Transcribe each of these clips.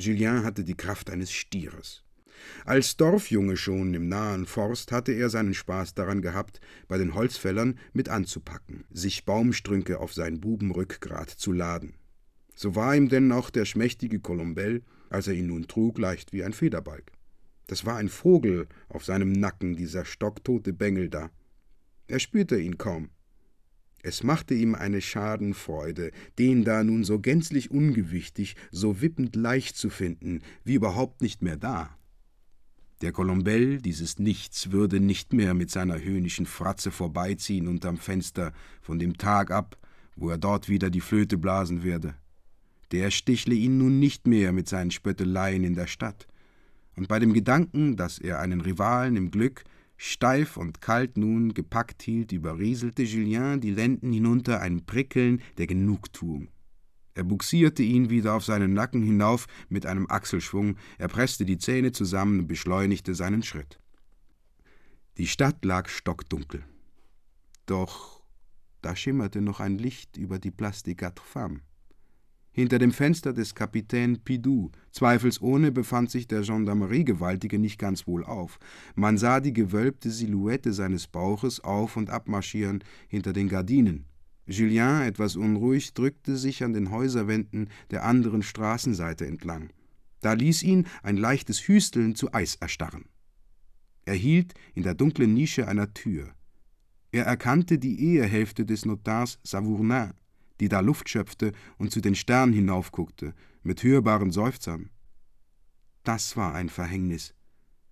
Julien hatte die Kraft eines Stieres. Als Dorfjunge schon im nahen Forst hatte er seinen Spaß daran gehabt, bei den Holzfällern mit anzupacken, sich Baumstrünke auf sein Bubenrückgrat zu laden. So war ihm denn auch der schmächtige Colombell, als er ihn nun trug, leicht wie ein Federbalg. Das war ein Vogel auf seinem Nacken, dieser stocktote Bengel da. Er spürte ihn kaum. Es machte ihm eine Schadenfreude, den da nun so gänzlich ungewichtig, so wippend leicht zu finden, wie überhaupt nicht mehr da. Der Colombell, dieses Nichts, würde nicht mehr mit seiner höhnischen Fratze vorbeiziehen unterm Fenster von dem Tag ab, wo er dort wieder die Flöte blasen werde. Der stichle ihn nun nicht mehr mit seinen Spötteleien in der Stadt. Und bei dem Gedanken, dass er einen Rivalen im Glück, Steif und kalt nun gepackt hielt, überrieselte Julien die Lenden hinunter ein Prickeln der Genugtuung. Er buxierte ihn wieder auf seinen Nacken hinauf mit einem Achselschwung, er presste die Zähne zusammen und beschleunigte seinen Schritt. Die Stadt lag stockdunkel. Doch da schimmerte noch ein Licht über die Place des Quatre Femmes. Hinter dem Fenster des Kapitän Pidou, zweifelsohne, befand sich der Gendarmeriegewaltige nicht ganz wohlauf. Man sah die gewölbte Silhouette seines Bauches auf und abmarschieren hinter den Gardinen. Julien, etwas unruhig, drückte sich an den Häuserwänden der anderen Straßenseite entlang. Da ließ ihn ein leichtes Hüsteln zu Eis erstarren. Er hielt in der dunklen Nische einer Tür. Er erkannte die Ehehälfte des Notars Savournin, die da Luft schöpfte und zu den Sternen hinaufguckte, mit hörbaren Seufzern. Das war ein Verhängnis.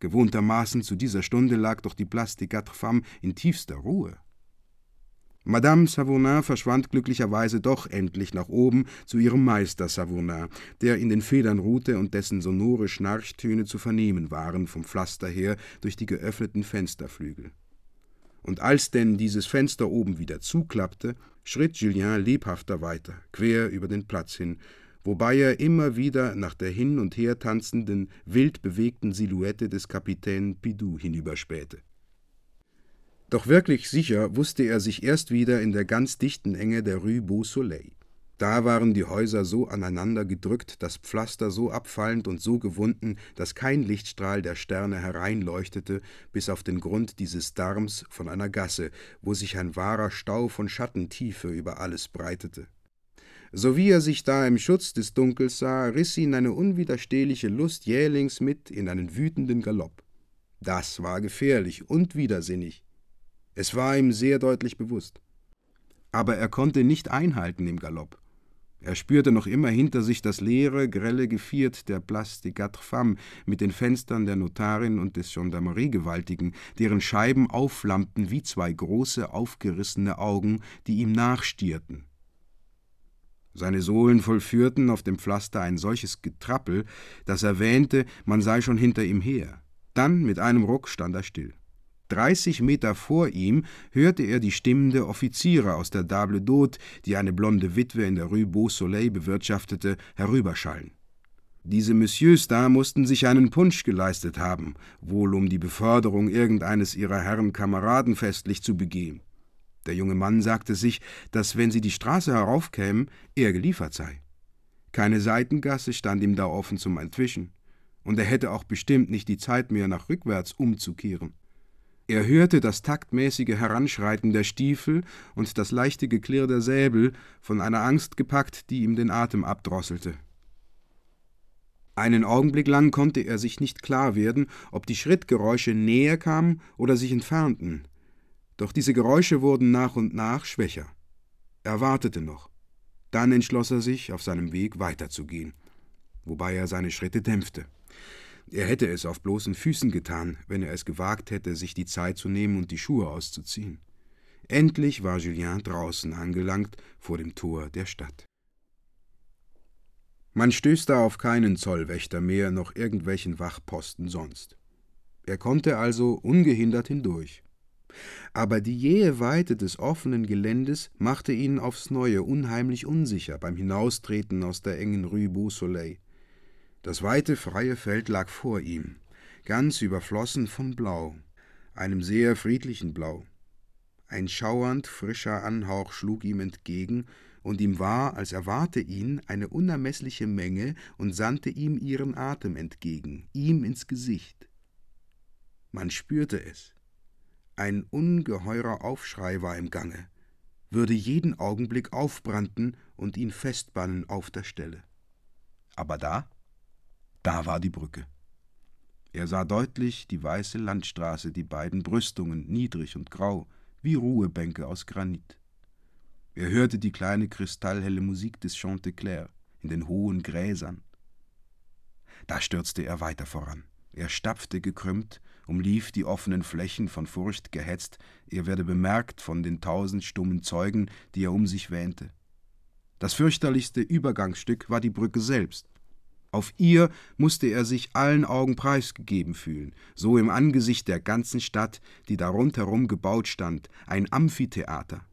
Gewohntermaßen zu dieser Stunde lag doch die Place des Quatre Femmes in tiefster Ruhe. Madame Savournin verschwand glücklicherweise doch endlich nach oben zu ihrem Meister Savournin, der in den Federn ruhte und dessen sonore Schnarchtöne zu vernehmen waren vom Pflaster her durch die geöffneten Fensterflügel. Und als denn dieses Fenster oben wieder zuklappte, schritt Julien lebhafter weiter, quer über den Platz hin, wobei er immer wieder nach der hin und her tanzenden, wild bewegten Silhouette des Kapitän Pidou hinüberspähte. Doch wirklich sicher wusste er sich erst wieder in der ganz dichten Enge der Rue Beau Soleil. Da waren die Häuser so aneinander gedrückt, das Pflaster so abfallend und so gewunden, dass kein Lichtstrahl der Sterne hereinleuchtete bis auf den Grund dieses Darms von einer Gasse, wo sich ein wahrer Stau von Schattentiefe über alles breitete. So wie er sich da im Schutz des Dunkels sah, riss ihn eine unwiderstehliche Lust jählings mit in einen wütenden Galopp. Das war gefährlich und widersinnig. Es war ihm sehr deutlich bewusst. Aber er konnte nicht einhalten im Galopp. Er spürte noch immer hinter sich das leere, grelle Geviert der Place des Quatre Femmes mit den Fenstern der Notarin und des Gendarmeriegewaltigen, deren Scheiben aufflammten wie zwei große, aufgerissene Augen, die ihm nachstierten. Seine Sohlen vollführten auf dem Pflaster ein solches Getrappel, dass er wähnte, man sei schon hinter ihm her. Dann mit einem Ruck stand er still. Dreißig Meter vor ihm hörte er die Stimmen der Offiziere aus der Table d'Hôte, die eine blonde Witwe in der Rue Beau Soleil bewirtschaftete, herüberschallen. Diese Messieurs da mussten sich einen Punsch geleistet haben, wohl um die Beförderung irgendeines ihrer Herren Kameraden festlich zu begehen. Der junge Mann sagte sich, dass wenn sie die Straße heraufkämen, er geliefert sei. Keine Seitengasse stand ihm da offen zum Entwischen, und er hätte auch bestimmt nicht die Zeit mehr, nach rückwärts umzukehren. Er hörte das taktmäßige Heranschreiten der Stiefel und das leichte Geklirr der Säbel, von einer Angst gepackt, die ihm den Atem abdrosselte. Einen Augenblick lang konnte er sich nicht klar werden, ob die Schrittgeräusche näher kamen oder sich entfernten. Doch diese Geräusche wurden nach und nach schwächer. Er wartete noch. Dann entschloss er sich, auf seinem Weg weiterzugehen, wobei er seine Schritte dämpfte. Er hätte es auf bloßen Füßen getan, wenn er es gewagt hätte, sich die Zeit zu nehmen und die Schuhe auszuziehen. Endlich war Julien draußen angelangt vor dem Tor der Stadt. Man stößt da auf keinen Zollwächter mehr noch irgendwelchen Wachposten sonst. Er konnte also ungehindert hindurch. Aber die jähe Weite des offenen Geländes machte ihn aufs Neue unheimlich unsicher beim Hinaustreten aus der engen Rue Beau Soleil. Das weite, freie Feld lag vor ihm, ganz überflossen von Blau, einem sehr friedlichen Blau. Ein schauernd frischer Anhauch schlug ihm entgegen, und ihm war, als erwarte ihn eine unermeßliche Menge und sandte ihm ihren Atem entgegen, ihm ins Gesicht. Man spürte es. Ein ungeheurer Aufschrei war im Gange, würde jeden Augenblick aufbranden und ihn festbannen auf der Stelle. Aber da, da war die Brücke. Er sah deutlich die weiße Landstraße, die beiden Brüstungen, niedrig und grau, wie Ruhebänke aus Granit. Er hörte die kleine kristallhelle Musik des Chanteclair in den hohen Gräsern. Da stürzte er weiter voran. Er stapfte gekrümmt, umlief die offenen Flächen, von Furcht gehetzt, er werde bemerkt von den tausend stummen Zeugen, die er um sich wähnte. Das fürchterlichste Übergangsstück war die Brücke selbst. Auf ihr musste er sich allen Augen preisgegeben fühlen, so im Angesicht der ganzen Stadt, die da rundherum gebaut stand, ein Amphitheater.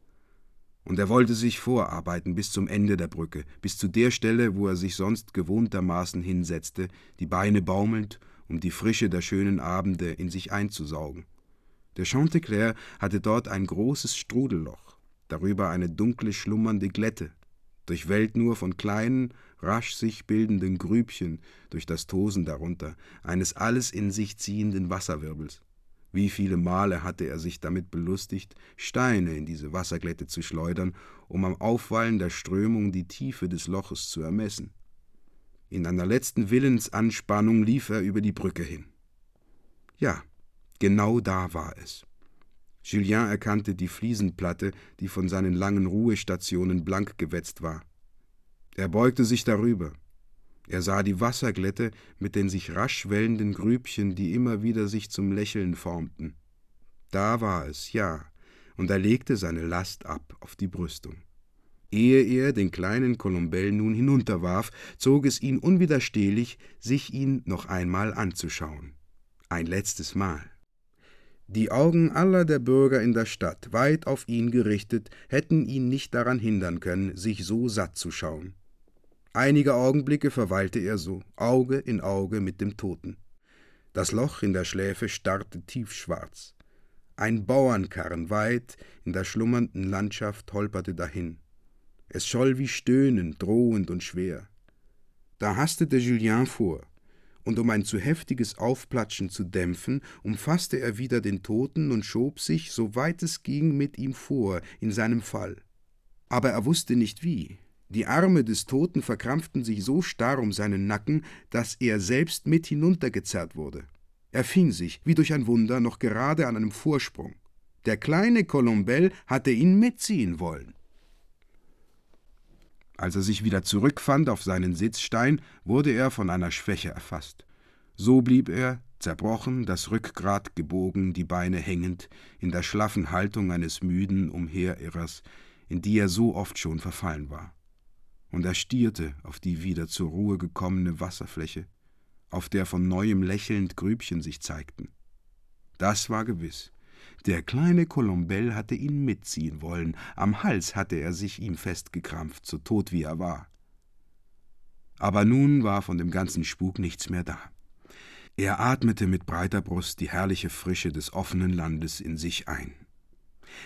Und er wollte sich vorarbeiten bis zum Ende der Brücke, bis zu der Stelle, wo er sich sonst gewohntermaßen hinsetzte, die Beine baumelnd, um die Frische der schönen Abende in sich einzusaugen. Der Chanteclair hatte dort ein großes Strudelloch, darüber eine dunkle, schlummernde Glätte, durchwellt nur von kleinen, rasch sich bildenden Grübchen durch das Tosen darunter, eines alles in sich ziehenden Wasserwirbels. Wie viele Male hatte er sich damit belustigt, Steine in diese Wasserglätte zu schleudern, um am Aufwallen der Strömung die Tiefe des Loches zu ermessen. In einer letzten Willensanspannung lief er über die Brücke hin. Ja, genau da war es. Julien erkannte die Fliesenplatte, die von seinen langen Ruhestationen blank gewetzt war. Er beugte sich darüber. Er sah die Wasserglätte mit den sich rasch wellenden Grübchen, die immer wieder sich zum Lächeln formten. Da war es, ja, und er legte seine Last ab auf die Brüstung. Ehe er den kleinen Kolumbell nun hinunterwarf, zog es ihn unwiderstehlich, sich ihn noch einmal anzuschauen. Ein letztes Mal. Die Augen aller der Bürger in der Stadt, weit auf ihn gerichtet, hätten ihn nicht daran hindern können, sich so satt zu schauen. Einige Augenblicke verweilte er so, Auge in Auge mit dem Toten. Das Loch in der Schläfe starrte tiefschwarz. Ein Bauernkarren weit in der schlummernden Landschaft holperte dahin. Es scholl wie stöhnend, drohend und schwer. Da hastete Julien vor und um ein zu heftiges Aufplatschen zu dämpfen, umfasste er wieder den Toten und schob sich, so weit es ging, mit ihm vor, in seinem Fall. Aber er wusste nicht wie. Die Arme des Toten verkrampften sich so starr um seinen Nacken, dass er selbst mit hinuntergezerrt wurde. Er fing sich, wie durch ein Wunder, noch gerade an einem Vorsprung. Der kleine Colombel hatte ihn mitziehen wollen. Als er sich wieder zurückfand auf seinen Sitzstein, wurde er von einer Schwäche erfasst. So blieb er, zerbrochen, das Rückgrat gebogen, die Beine hängend, in der schlaffen Haltung eines müden Umherirrers, in die er so oft schon verfallen war. Und er stierte auf die wieder zur Ruhe gekommene Wasserfläche, auf der von neuem lächelnd Grübchen sich zeigten. Das war gewiss, der kleine Colombel hatte ihn mitziehen wollen, am Hals hatte er sich ihm festgekrampft, so tot wie er war. Aber nun war von dem ganzen Spuk nichts mehr da. Er atmete mit breiter Brust die herrliche Frische des offenen Landes in sich ein.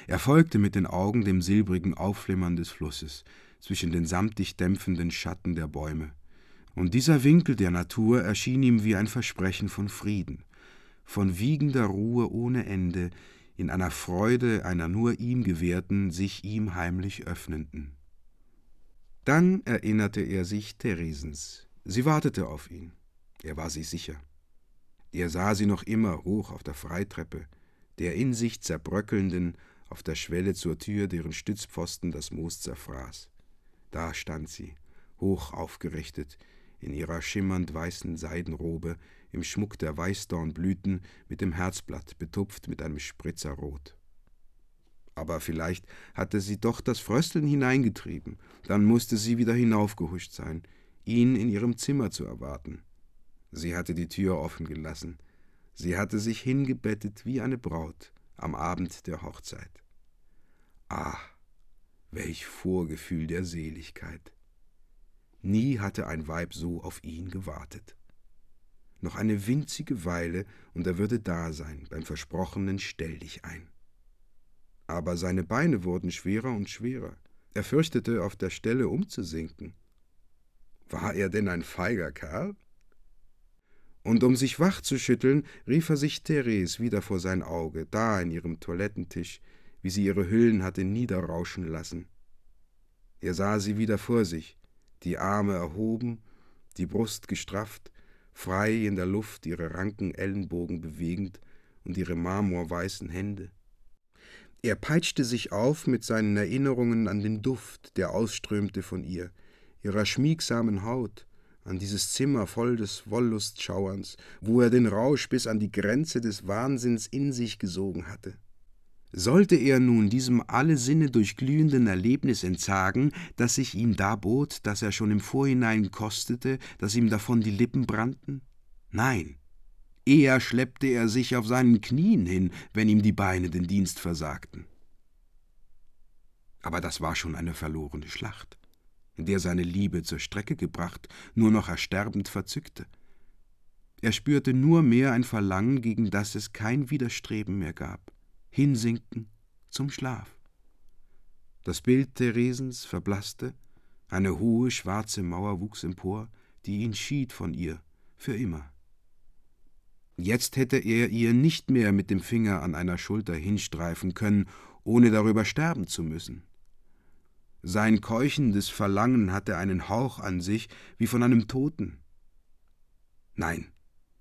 Er folgte mit den Augen dem silbrigen Aufflimmern des Flusses zwischen den samtig dämpfenden Schatten der Bäume. Und dieser Winkel der Natur erschien ihm wie ein Versprechen von Frieden, von wiegender Ruhe ohne Ende, in einer Freude einer nur ihm gewährten, sich ihm heimlich öffnenden. Dann erinnerte er sich Theresens. Sie wartete auf ihn. Er war sich sicher. Er sah sie noch immer hoch auf der Freitreppe, der in sich zerbröckelnden, auf der Schwelle zur Tür, deren Stützpfosten das Moos zerfraß. Da stand sie, hoch aufgerichtet, in ihrer schimmernd weißen Seidenrobe, im Schmuck der Weißdornblüten, mit dem Herzblatt betupft mit einem Spritzer Rot. Aber vielleicht hatte sie doch das Frösteln hineingetrieben, dann musste sie wieder hinaufgehuscht sein, ihn in ihrem Zimmer zu erwarten. Sie hatte die Tür offen gelassen, sie hatte sich hingebettet wie eine Braut am Abend der Hochzeit. Ah, welch Vorgefühl der Seligkeit! Nie hatte ein Weib so auf ihn gewartet. Noch eine winzige Weile, und er würde da sein, beim versprochenen Stell dich ein. Aber seine Beine wurden schwerer und schwerer, Er fürchtete, auf der Stelle umzusinken. War er denn ein feiger Kerl? Und um sich wach zu schütteln, rief er sich Therese wieder vor sein Auge, da in ihrem Toilettentisch, wie sie ihre Hüllen hatte niederrauschen lassen. Er sah sie wieder vor sich, die Arme erhoben, die Brust gestrafft, frei in der Luft ihre ranken Ellenbogen bewegend und ihre marmorweißen Hände. Er peitschte sich auf mit seinen Erinnerungen an den Duft, der ausströmte von ihr, ihrer schmiegsamen Haut, an dieses Zimmer voll des Wollustschauerns, wo er den Rausch bis an die Grenze des Wahnsinns in sich gesogen hatte. Sollte er nun diesem alle Sinne durchglühenden Erlebnis entsagen, das sich ihm darbot, das er schon im Vorhinein kostete, das ihm davon die Lippen brannten? Nein, eher schleppte er sich auf seinen Knien hin, wenn ihm die Beine den Dienst versagten. Aber das war schon eine verlorene Schlacht, in der seine Liebe zur Strecke gebracht, nur noch ersterbend verzückte. Er spürte nur mehr ein Verlangen, gegen das es kein Widerstreben mehr gab hinsinken zum Schlaf. Das Bild Theresens verblasste, eine hohe schwarze Mauer wuchs empor, die ihn schied von ihr, für immer. Jetzt hätte er ihr nicht mehr mit dem Finger an einer Schulter hinstreifen können, ohne darüber sterben zu müssen. Sein keuchendes Verlangen hatte einen Hauch an sich wie von einem Toten. Nein,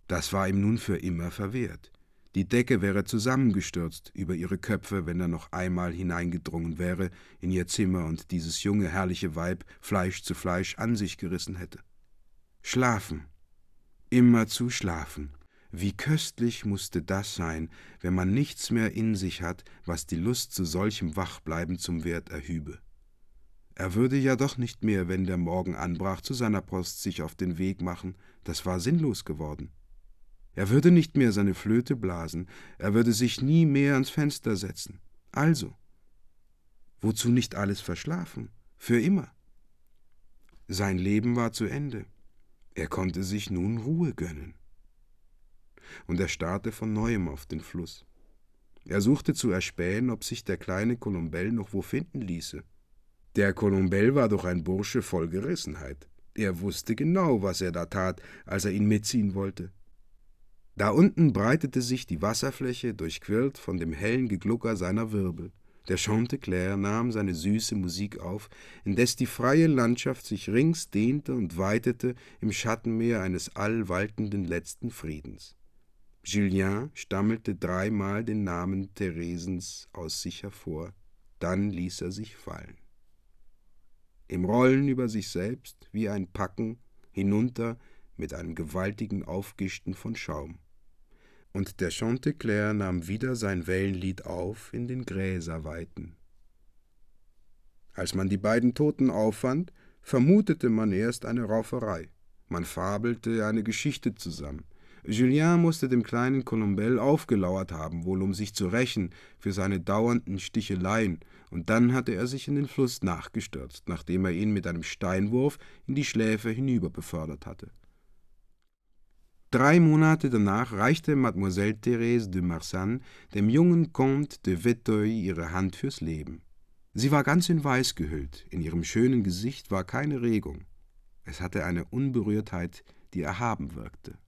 das war ihm nun für immer verwehrt. Die Decke wäre zusammengestürzt über ihre Köpfe, wenn er noch einmal hineingedrungen wäre in ihr Zimmer und dieses junge, herrliche Weib Fleisch zu Fleisch an sich gerissen hätte. Schlafen, immer zu schlafen. Wie köstlich musste das sein, wenn man nichts mehr in sich hat, was die Lust zu solchem Wachbleiben zum Wert erhübe. Er würde ja doch nicht mehr, wenn der Morgen anbrach, zu seiner Post sich auf den Weg machen, das war sinnlos geworden. Er würde nicht mehr seine Flöte blasen, er würde sich nie mehr ans Fenster setzen. Also, wozu nicht alles verschlafen? Für immer. Sein Leben war zu Ende. Er konnte sich nun Ruhe gönnen. Und er starrte von neuem auf den Fluss. Er suchte zu erspähen, ob sich der kleine Colombell noch wo finden ließe. Der Colombell war doch ein Bursche voll Gerissenheit. Er wusste genau, was er da tat, als er ihn mitziehen wollte. Da unten breitete sich die Wasserfläche, durchquirlt von dem hellen Geglucker seiner Wirbel. Der Chanticleer nahm seine süße Musik auf, indes die freie Landschaft sich rings dehnte und weitete im Schattenmeer eines allwaltenden letzten Friedens. Julien stammelte dreimal den Namen Theresens aus sich hervor, dann ließ er sich fallen. Im Rollen über sich selbst, wie ein Packen, hinunter mit einem gewaltigen Aufgischten von Schaum und der Chanticleer nahm wieder sein Wellenlied auf in den Gräserweiten. Als man die beiden Toten auffand, vermutete man erst eine Rauferei. Man fabelte eine Geschichte zusammen. Julien musste dem kleinen Colombel aufgelauert haben, wohl um sich zu rächen für seine dauernden Sticheleien, und dann hatte er sich in den Fluss nachgestürzt, nachdem er ihn mit einem Steinwurf in die Schläfe hinüber befördert hatte. Drei Monate danach reichte Mademoiselle Thérèse de Marsanne dem jungen Comte de Vetheuil ihre Hand fürs Leben. Sie war ganz in Weiß gehüllt, in ihrem schönen Gesicht war keine Regung. Es hatte eine Unberührtheit, die erhaben wirkte.